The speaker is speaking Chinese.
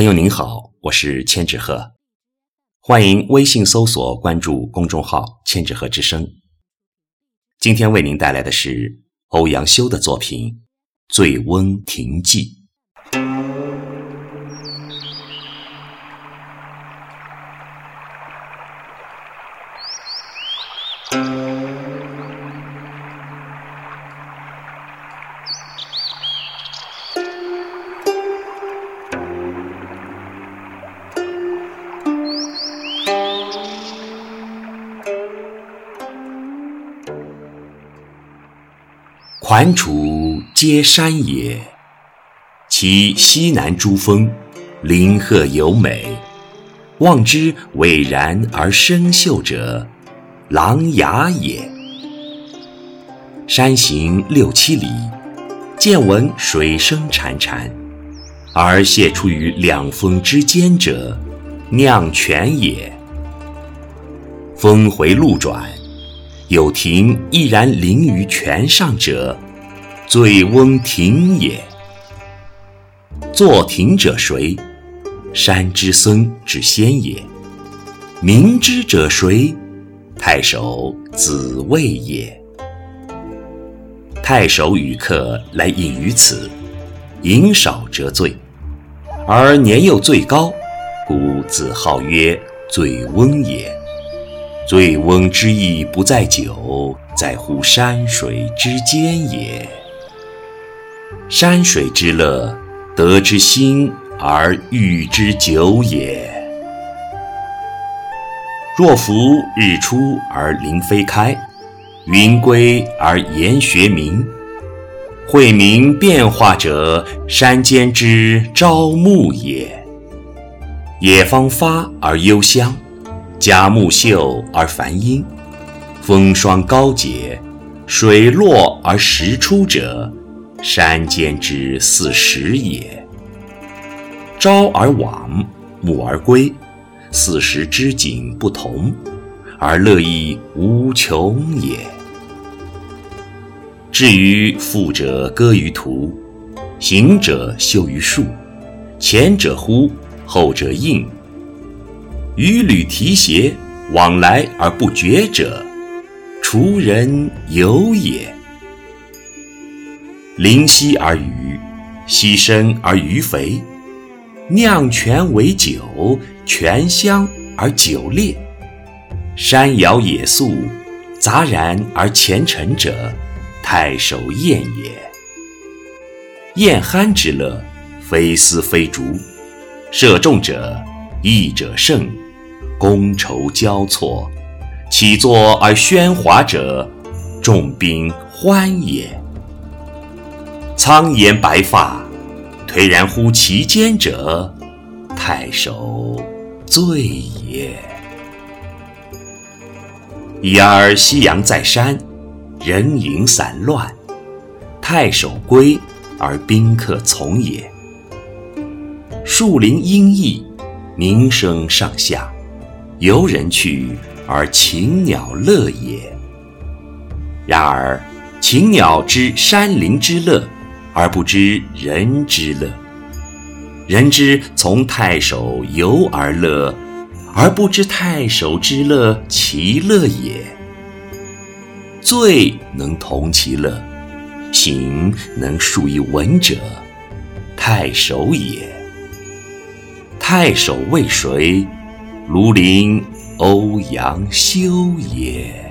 朋友您好，我是千纸鹤，欢迎微信搜索关注公众号“千纸鹤之声”。今天为您带来的是欧阳修的作品《醉翁亭记》。环滁皆山也，其西南诸峰，林壑尤美。望之蔚然而生秀者，琅琊也。山行六七里，见闻水声潺潺，而泻出于两峰之间者，酿泉也。峰回路转。有亭翼然临于泉上者，醉翁亭也。作亭者谁？山之僧之仙也。明之者谁？太守子谓也。太守与客来饮于此，饮少则醉，而年又最高，故自号曰醉翁也。醉翁之意不在酒，在乎山水之间也。山水之乐，得之心而寓之酒也。若夫日出而林霏开，云归而岩穴暝，晦明变化者，山间之朝暮也。野芳发而幽香。佳木秀而繁阴，风霜高洁，水落而石出者，山间之四时也。朝而往，暮而归，四时之景不同，而乐亦无穷也。至于富者歌于途，行者休于树，前者呼，后者应。与履提携，往来而不绝者，滁人游也。临溪而渔，溪深而鱼肥，酿泉为酒，泉香而酒冽。山肴野宿，杂然而前陈者，太守宴也。宴酣之乐，非丝非竹，射中者，弈者胜。觥筹交错，起坐而喧哗者，众宾欢也。苍颜白发，颓然乎其间者，太守醉也。已而夕阳在山，人影散乱，太守归而宾客从也。树林阴翳，鸣声上下。游人去而禽鸟乐也。然而，禽鸟知山林之乐，而不知人之乐；人之从太守游而乐，而不知太守之乐其乐也。醉能同其乐，醒能述以文者，太守也。太守为谁？庐陵欧阳修也。